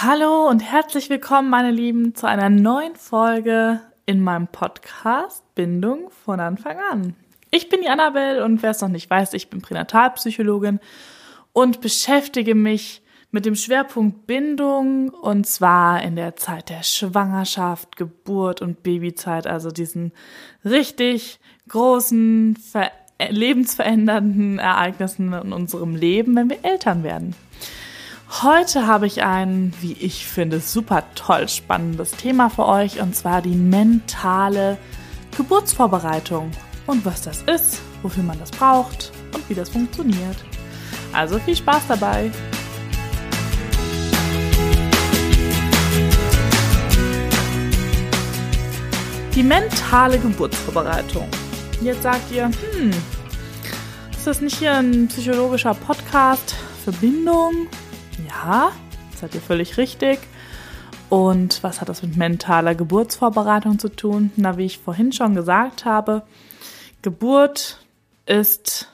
Hallo und herzlich willkommen, meine Lieben, zu einer neuen Folge in meinem Podcast Bindung von Anfang an. Ich bin die Annabelle und wer es noch nicht weiß, ich bin Pränatalpsychologin und beschäftige mich mit dem Schwerpunkt Bindung und zwar in der Zeit der Schwangerschaft, Geburt und Babyzeit, also diesen richtig großen, lebensverändernden Ereignissen in unserem Leben, wenn wir Eltern werden. Heute habe ich ein, wie ich finde, super toll spannendes Thema für euch und zwar die mentale Geburtsvorbereitung und was das ist, wofür man das braucht und wie das funktioniert. Also viel Spaß dabei! Die mentale Geburtsvorbereitung. Jetzt sagt ihr, hm, ist das nicht hier ein psychologischer Podcast für Bindung? Ja, seid ihr völlig richtig. Und was hat das mit mentaler Geburtsvorbereitung zu tun? Na, wie ich vorhin schon gesagt habe, Geburt ist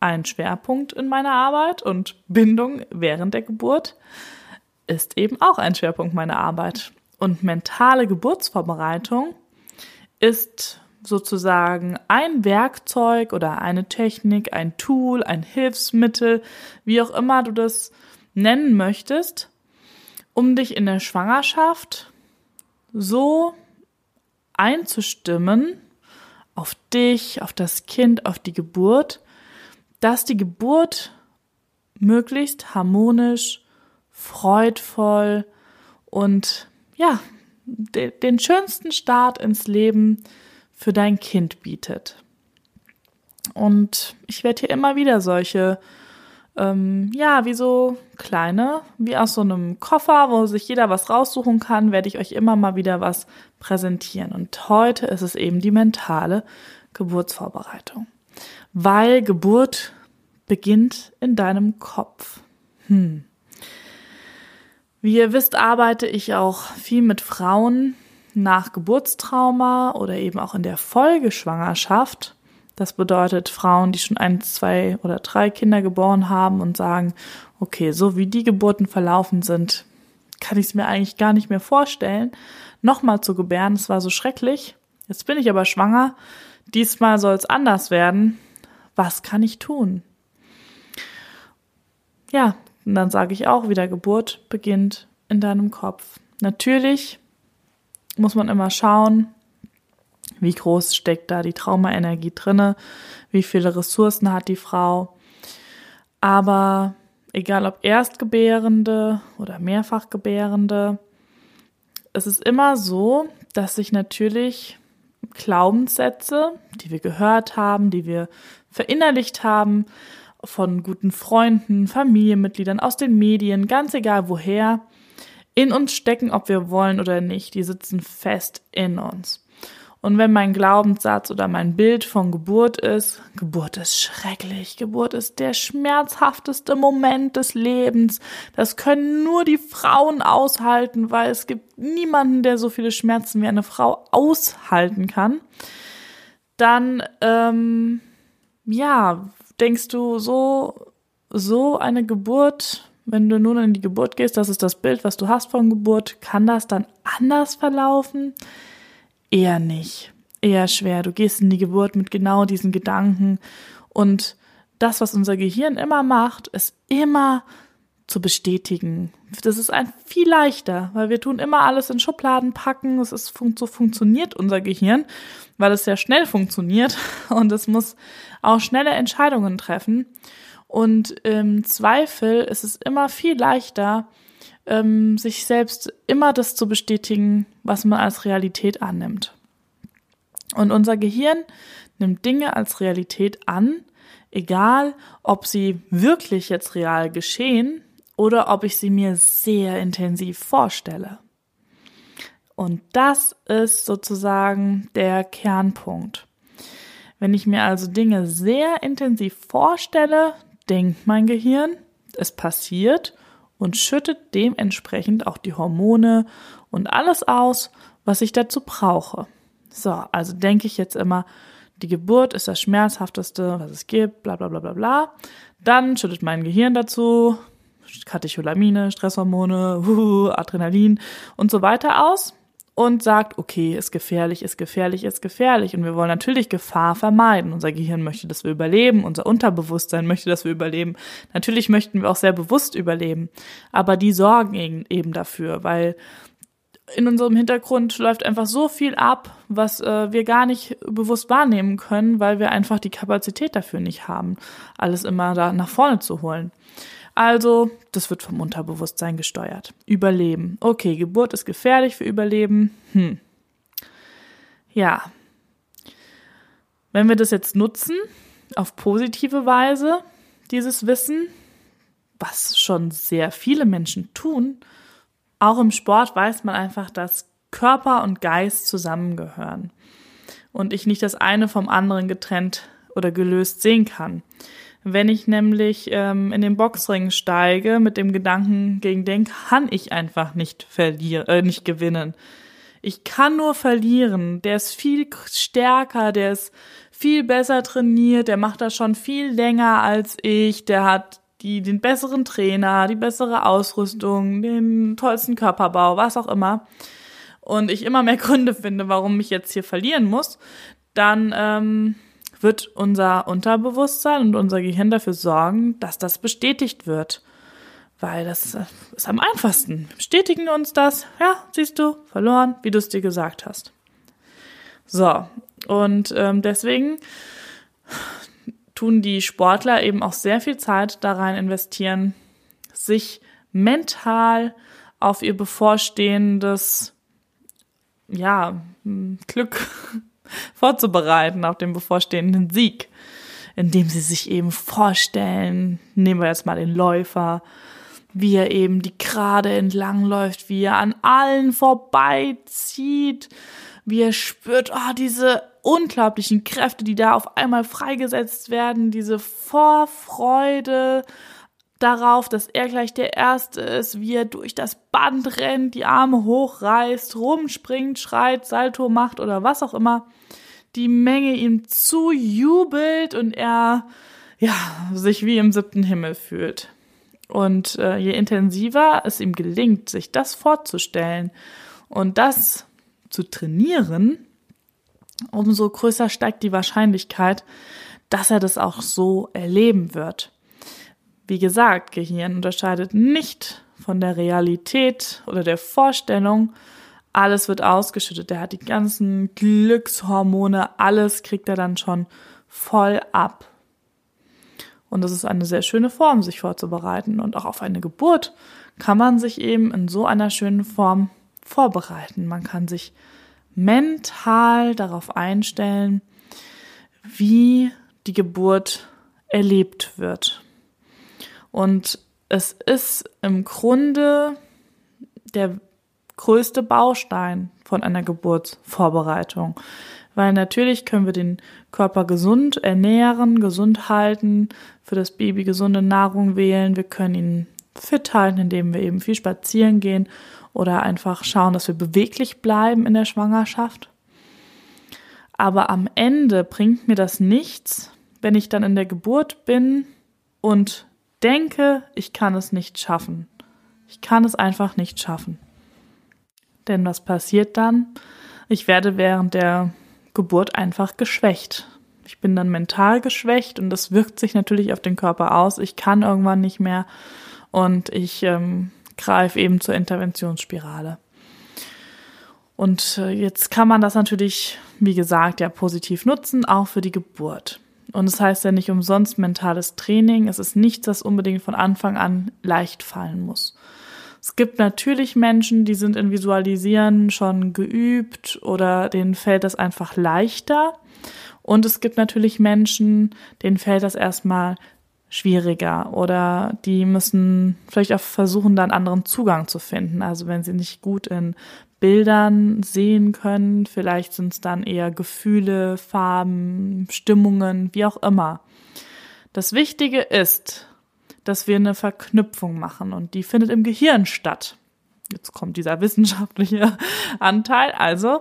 ein Schwerpunkt in meiner Arbeit und Bindung während der Geburt ist eben auch ein Schwerpunkt meiner Arbeit. Und mentale Geburtsvorbereitung ist sozusagen ein Werkzeug oder eine Technik, ein Tool, ein Hilfsmittel, wie auch immer du das nennen möchtest, um dich in der Schwangerschaft so einzustimmen auf dich, auf das Kind, auf die Geburt, dass die Geburt möglichst harmonisch, freudvoll und ja, de den schönsten Start ins Leben für dein Kind bietet. Und ich werde hier immer wieder solche ähm, ja, wie so kleine, wie aus so einem Koffer, wo sich jeder was raussuchen kann, werde ich euch immer mal wieder was präsentieren. Und heute ist es eben die mentale Geburtsvorbereitung. Weil Geburt beginnt in deinem Kopf. Hm. Wie ihr wisst, arbeite ich auch viel mit Frauen nach Geburtstrauma oder eben auch in der Folgeschwangerschaft. Das bedeutet Frauen, die schon ein, zwei oder drei Kinder geboren haben und sagen, okay, so wie die Geburten verlaufen sind, kann ich es mir eigentlich gar nicht mehr vorstellen, nochmal zu gebären. Es war so schrecklich. Jetzt bin ich aber schwanger. Diesmal soll es anders werden. Was kann ich tun? Ja, und dann sage ich auch wieder, Geburt beginnt in deinem Kopf. Natürlich muss man immer schauen, wie groß steckt da die Traumaenergie drinne? Wie viele Ressourcen hat die Frau? Aber egal ob Erstgebärende oder Mehrfachgebärende, es ist immer so, dass sich natürlich Glaubenssätze, die wir gehört haben, die wir verinnerlicht haben, von guten Freunden, Familienmitgliedern, aus den Medien, ganz egal woher, in uns stecken, ob wir wollen oder nicht. Die sitzen fest in uns. Und wenn mein Glaubenssatz oder mein Bild von Geburt ist, Geburt ist schrecklich, Geburt ist der schmerzhafteste Moment des Lebens, das können nur die Frauen aushalten, weil es gibt niemanden, der so viele Schmerzen wie eine Frau aushalten kann, dann, ähm, ja, denkst du so, so eine Geburt, wenn du nun in die Geburt gehst, das ist das Bild, was du hast von Geburt, kann das dann anders verlaufen? Eher nicht, eher schwer. Du gehst in die Geburt mit genau diesen Gedanken und das, was unser Gehirn immer macht, ist immer zu bestätigen. Das ist ein viel leichter, weil wir tun immer alles in Schubladen packen. Es ist so funktioniert unser Gehirn, weil es sehr schnell funktioniert und es muss auch schnelle Entscheidungen treffen. Und im Zweifel ist es immer viel leichter, ähm, sich selbst immer das zu bestätigen, was man als Realität annimmt. Und unser Gehirn nimmt Dinge als Realität an, egal ob sie wirklich jetzt real geschehen oder ob ich sie mir sehr intensiv vorstelle. Und das ist sozusagen der Kernpunkt. Wenn ich mir also Dinge sehr intensiv vorstelle, denkt mein Gehirn, es passiert und schüttet dementsprechend auch die Hormone und alles aus, was ich dazu brauche. So, also denke ich jetzt immer, die Geburt ist das schmerzhafteste, was es gibt, bla bla bla bla bla. Dann schüttet mein Gehirn dazu, Katecholamine, Stresshormone, Adrenalin und so weiter aus und sagt, okay, ist gefährlich, ist gefährlich, ist gefährlich. Und wir wollen natürlich Gefahr vermeiden. Unser Gehirn möchte, dass wir überleben, unser Unterbewusstsein möchte, dass wir überleben. Natürlich möchten wir auch sehr bewusst überleben. Aber die sorgen eben dafür, weil in unserem Hintergrund läuft einfach so viel ab, was äh, wir gar nicht bewusst wahrnehmen können, weil wir einfach die Kapazität dafür nicht haben, alles immer da nach vorne zu holen. Also, das wird vom Unterbewusstsein gesteuert. Überleben. Okay, Geburt ist gefährlich für Überleben. Hm. Ja. Wenn wir das jetzt nutzen, auf positive Weise, dieses Wissen, was schon sehr viele Menschen tun, auch im Sport weiß man einfach, dass Körper und Geist zusammengehören und ich nicht das eine vom anderen getrennt oder gelöst sehen kann. Wenn ich nämlich ähm, in den Boxring steige mit dem Gedanken, gegen den kann ich einfach nicht verlieren, äh, nicht gewinnen. Ich kann nur verlieren. Der ist viel stärker, der ist viel besser trainiert, der macht das schon viel länger als ich, der hat die, den besseren Trainer, die bessere Ausrüstung, den tollsten Körperbau, was auch immer. Und ich immer mehr Gründe finde, warum ich jetzt hier verlieren muss, dann ähm, wird unser Unterbewusstsein und unser Gehirn dafür sorgen, dass das bestätigt wird. Weil das äh, ist am einfachsten. Bestätigen uns das. Ja, siehst du, verloren, wie du es dir gesagt hast. So, und ähm, deswegen tun die Sportler eben auch sehr viel Zeit da rein investieren, sich mental auf ihr bevorstehendes ja, Glück vorzubereiten auf den bevorstehenden Sieg, indem sie sich eben vorstellen, nehmen wir jetzt mal den Läufer, wie er eben die Gerade entlang läuft, wie er an allen vorbeizieht, wie er spürt, oh, diese unglaublichen Kräfte, die da auf einmal freigesetzt werden, diese Vorfreude darauf, dass er gleich der Erste ist, wie er durch das Band rennt, die Arme hochreißt, rumspringt, schreit, Salto macht oder was auch immer, die Menge ihm zujubelt und er ja sich wie im siebten Himmel fühlt. Und äh, je intensiver es ihm gelingt, sich das vorzustellen und das zu trainieren, umso größer steigt die Wahrscheinlichkeit, dass er das auch so erleben wird. Wie gesagt, Gehirn unterscheidet nicht von der Realität oder der Vorstellung. Alles wird ausgeschüttet. Er hat die ganzen Glückshormone, alles kriegt er dann schon voll ab. Und das ist eine sehr schöne Form, sich vorzubereiten. Und auch auf eine Geburt kann man sich eben in so einer schönen Form vorbereiten. Man kann sich mental darauf einstellen, wie die Geburt erlebt wird. Und es ist im Grunde der größte Baustein von einer Geburtsvorbereitung. Weil natürlich können wir den Körper gesund ernähren, gesund halten, für das Baby gesunde Nahrung wählen. Wir können ihn fit halten, indem wir eben viel spazieren gehen oder einfach schauen, dass wir beweglich bleiben in der Schwangerschaft. Aber am Ende bringt mir das nichts, wenn ich dann in der Geburt bin und denke, ich kann es nicht schaffen. Ich kann es einfach nicht schaffen. Denn was passiert dann? Ich werde während der Geburt einfach geschwächt. Ich bin dann mental geschwächt und das wirkt sich natürlich auf den Körper aus. Ich kann irgendwann nicht mehr und ich ähm, greife eben zur Interventionsspirale. Und äh, jetzt kann man das natürlich, wie gesagt, ja positiv nutzen, auch für die Geburt. Und es das heißt ja nicht umsonst mentales Training. Es ist nichts, das unbedingt von Anfang an leicht fallen muss. Es gibt natürlich Menschen, die sind in Visualisieren schon geübt oder denen fällt das einfach leichter. Und es gibt natürlich Menschen, denen fällt das erstmal schwieriger oder die müssen vielleicht auch versuchen, da einen anderen Zugang zu finden. Also wenn sie nicht gut in Bildern sehen können. Vielleicht sind es dann eher Gefühle, Farben, Stimmungen, wie auch immer. Das Wichtige ist, dass wir eine Verknüpfung machen und die findet im Gehirn statt. Jetzt kommt dieser wissenschaftliche Anteil. Also,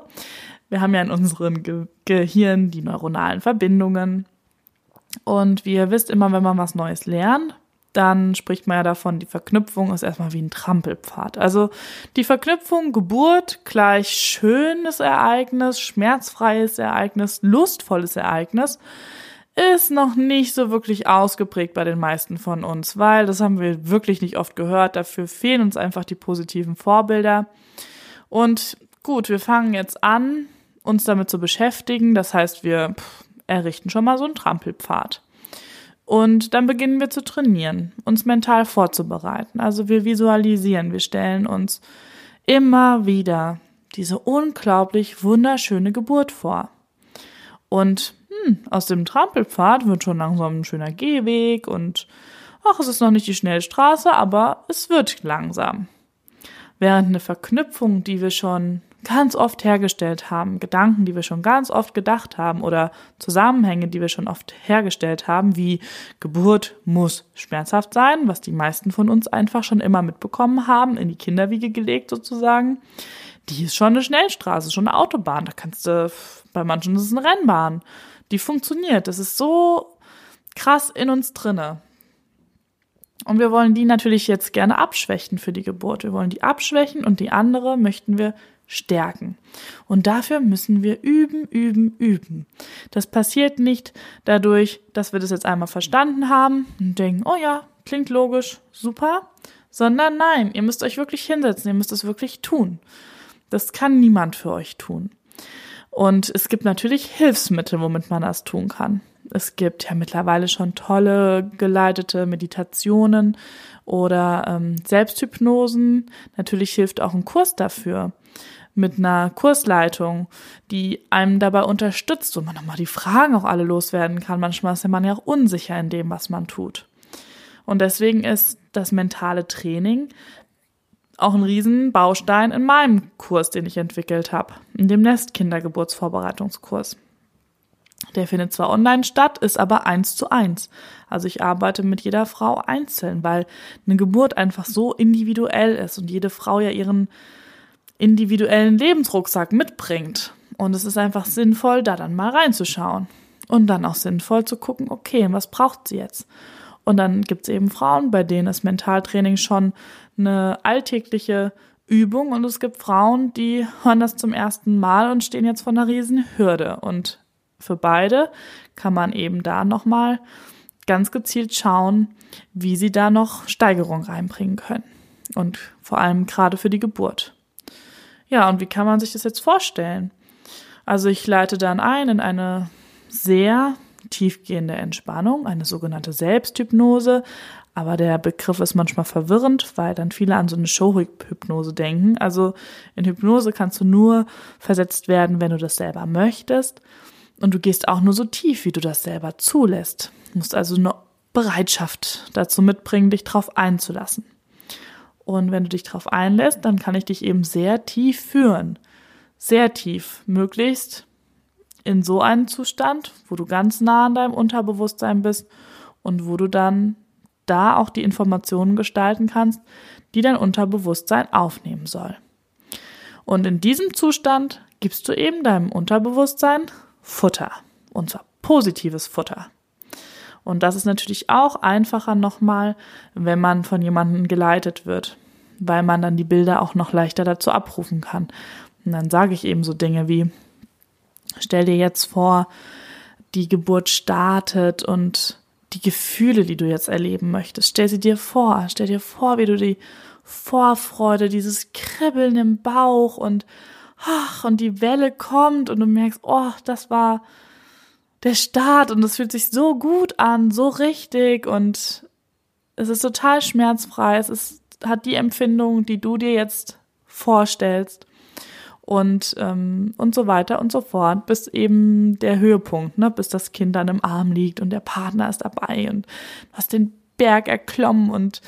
wir haben ja in unserem Ge Gehirn die neuronalen Verbindungen. Und wie ihr wisst, immer wenn man was Neues lernt, dann spricht man ja davon, die Verknüpfung ist erstmal wie ein Trampelpfad. Also die Verknüpfung Geburt gleich schönes Ereignis, schmerzfreies Ereignis, lustvolles Ereignis ist noch nicht so wirklich ausgeprägt bei den meisten von uns, weil das haben wir wirklich nicht oft gehört. Dafür fehlen uns einfach die positiven Vorbilder. Und gut, wir fangen jetzt an, uns damit zu beschäftigen. Das heißt, wir errichten schon mal so einen Trampelpfad. Und dann beginnen wir zu trainieren, uns mental vorzubereiten. Also wir visualisieren, wir stellen uns immer wieder diese unglaublich wunderschöne Geburt vor. Und hm, aus dem Trampelpfad wird schon langsam ein schöner Gehweg und ach, es ist noch nicht die Schnellstraße, aber es wird langsam. Während eine Verknüpfung, die wir schon ganz oft hergestellt haben, Gedanken, die wir schon ganz oft gedacht haben oder Zusammenhänge, die wir schon oft hergestellt haben, wie Geburt muss schmerzhaft sein, was die meisten von uns einfach schon immer mitbekommen haben, in die Kinderwiege gelegt sozusagen, die ist schon eine Schnellstraße, schon eine Autobahn. Da kannst du, bei manchen ist es eine Rennbahn. Die funktioniert. Das ist so krass in uns drinne. Und wir wollen die natürlich jetzt gerne abschwächen für die Geburt. Wir wollen die abschwächen und die andere möchten wir stärken. Und dafür müssen wir üben, üben, üben. Das passiert nicht dadurch, dass wir das jetzt einmal verstanden haben und denken, oh ja, klingt logisch, super, sondern nein, ihr müsst euch wirklich hinsetzen, ihr müsst es wirklich tun. Das kann niemand für euch tun. Und es gibt natürlich Hilfsmittel, womit man das tun kann. Es gibt ja mittlerweile schon tolle geleitete Meditationen oder ähm, Selbsthypnosen. Natürlich hilft auch ein Kurs dafür mit einer Kursleitung, die einem dabei unterstützt und man nochmal die Fragen auch alle loswerden kann. Manchmal ist man ja auch unsicher in dem, was man tut. Und deswegen ist das mentale Training auch ein Riesenbaustein in meinem Kurs, den ich entwickelt habe, in dem Nestkindergeburtsvorbereitungskurs. Der findet zwar online statt, ist aber eins zu eins. Also ich arbeite mit jeder Frau einzeln, weil eine Geburt einfach so individuell ist und jede Frau ja ihren individuellen Lebensrucksack mitbringt. Und es ist einfach sinnvoll, da dann mal reinzuschauen. Und dann auch sinnvoll zu gucken, okay, was braucht sie jetzt? Und dann gibt es eben Frauen, bei denen ist Mentaltraining schon eine alltägliche Übung. Und es gibt Frauen, die hören das zum ersten Mal und stehen jetzt vor einer riesen Hürde. Und für beide kann man eben da nochmal ganz gezielt schauen, wie sie da noch Steigerung reinbringen können. Und vor allem gerade für die Geburt. Ja, und wie kann man sich das jetzt vorstellen? Also ich leite dann ein in eine sehr tiefgehende Entspannung, eine sogenannte Selbsthypnose. Aber der Begriff ist manchmal verwirrend, weil dann viele an so eine Showhypnose denken. Also in Hypnose kannst du nur versetzt werden, wenn du das selber möchtest. Und du gehst auch nur so tief, wie du das selber zulässt. Du musst also eine Bereitschaft dazu mitbringen, dich drauf einzulassen. Und wenn du dich darauf einlässt, dann kann ich dich eben sehr tief führen. Sehr tief. Möglichst in so einen Zustand, wo du ganz nah an deinem Unterbewusstsein bist und wo du dann da auch die Informationen gestalten kannst, die dein Unterbewusstsein aufnehmen soll. Und in diesem Zustand gibst du eben deinem Unterbewusstsein Futter. Und zwar positives Futter. Und das ist natürlich auch einfacher nochmal, wenn man von jemandem geleitet wird, weil man dann die Bilder auch noch leichter dazu abrufen kann. Und dann sage ich eben so Dinge wie, stell dir jetzt vor, die Geburt startet und die Gefühle, die du jetzt erleben möchtest, stell sie dir vor. Stell dir vor, wie du die Vorfreude, dieses Kribbeln im Bauch und, ach, und die Welle kommt und du merkst, oh, das war der Start und es fühlt sich so gut an, so richtig und es ist total schmerzfrei. Es ist, hat die Empfindung, die du dir jetzt vorstellst und ähm, und so weiter und so fort, bis eben der Höhepunkt, ne, bis das Kind dann im Arm liegt und der Partner ist dabei und du hast den Berg erklommen und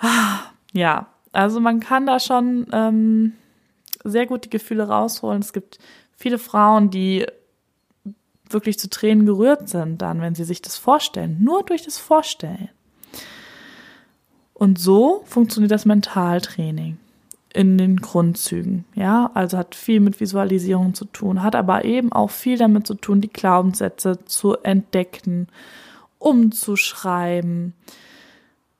ah, ja, also man kann da schon ähm, sehr gut die Gefühle rausholen. Es gibt viele Frauen, die wirklich zu Tränen gerührt sind dann, wenn sie sich das vorstellen. Nur durch das Vorstellen. Und so funktioniert das Mentaltraining in den Grundzügen. Ja, also hat viel mit Visualisierung zu tun, hat aber eben auch viel damit zu tun, die Glaubenssätze zu entdecken, umzuschreiben,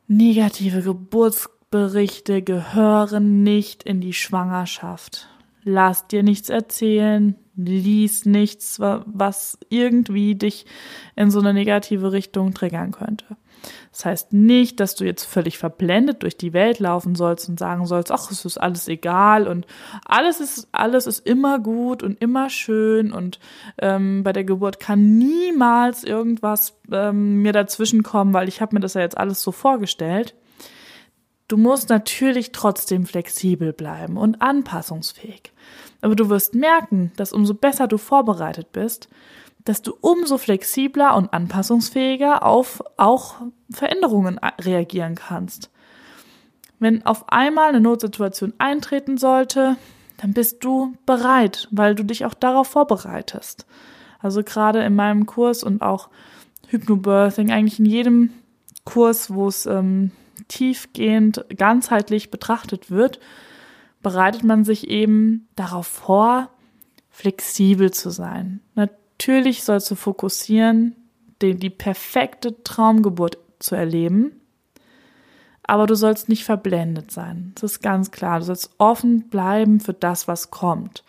Negative Geburtsberichte gehören nicht in die Schwangerschaft. Lass dir nichts erzählen, lies nichts, was irgendwie dich in so eine negative Richtung triggern könnte. Das heißt nicht, dass du jetzt völlig verblendet durch die Welt laufen sollst und sagen sollst, ach, es ist alles egal und alles ist, alles ist immer gut und immer schön und ähm, bei der Geburt kann niemals irgendwas ähm, mir dazwischen kommen, weil ich habe mir das ja jetzt alles so vorgestellt. Du musst natürlich trotzdem flexibel bleiben und anpassungsfähig. Aber du wirst merken, dass umso besser du vorbereitet bist, dass du umso flexibler und anpassungsfähiger auf auch Veränderungen reagieren kannst. Wenn auf einmal eine Notsituation eintreten sollte, dann bist du bereit, weil du dich auch darauf vorbereitest. Also gerade in meinem Kurs und auch Hypnobirthing, eigentlich in jedem Kurs, wo es ähm, tiefgehend, ganzheitlich betrachtet wird, bereitet man sich eben darauf vor, flexibel zu sein. Natürlich sollst du fokussieren, die, die perfekte Traumgeburt zu erleben, aber du sollst nicht verblendet sein. Das ist ganz klar. Du sollst offen bleiben für das, was kommt.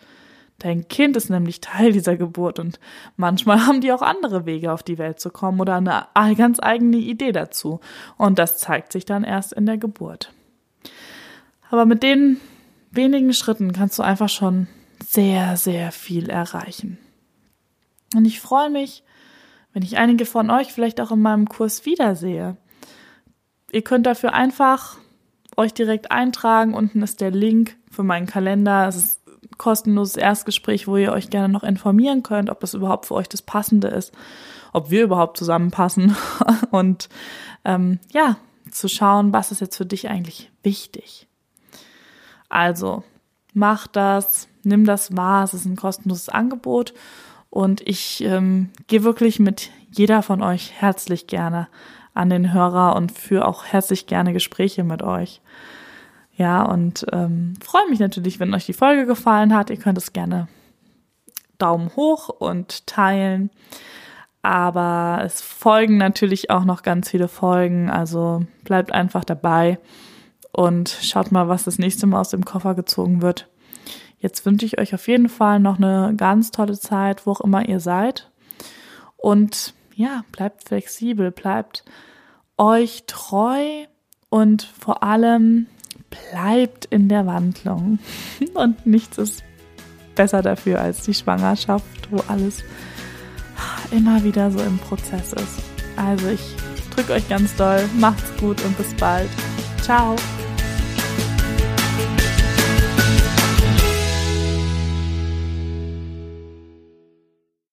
Dein Kind ist nämlich Teil dieser Geburt und manchmal haben die auch andere Wege auf die Welt zu kommen oder eine ganz eigene Idee dazu. Und das zeigt sich dann erst in der Geburt. Aber mit den wenigen Schritten kannst du einfach schon sehr, sehr viel erreichen. Und ich freue mich, wenn ich einige von euch vielleicht auch in meinem Kurs wiedersehe. Ihr könnt dafür einfach euch direkt eintragen. Unten ist der Link für meinen Kalender. Es ist ein kostenloses Erstgespräch, wo ihr euch gerne noch informieren könnt, ob das überhaupt für euch das Passende ist, ob wir überhaupt zusammenpassen und ähm, ja, zu schauen, was ist jetzt für dich eigentlich wichtig. Also, mach das, nimm das wahr, es ist ein kostenloses Angebot und ich ähm, gehe wirklich mit jeder von euch herzlich gerne an den Hörer und führe auch herzlich gerne Gespräche mit euch. Ja, und ähm, freue mich natürlich, wenn euch die Folge gefallen hat. Ihr könnt es gerne Daumen hoch und teilen. Aber es folgen natürlich auch noch ganz viele Folgen. Also bleibt einfach dabei und schaut mal, was das nächste Mal aus dem Koffer gezogen wird. Jetzt wünsche ich euch auf jeden Fall noch eine ganz tolle Zeit, wo auch immer ihr seid. Und ja, bleibt flexibel, bleibt euch treu und vor allem bleibt in der Wandlung. Und nichts ist besser dafür als die Schwangerschaft, wo alles immer wieder so im Prozess ist. Also ich drücke euch ganz doll, macht's gut und bis bald. Ciao.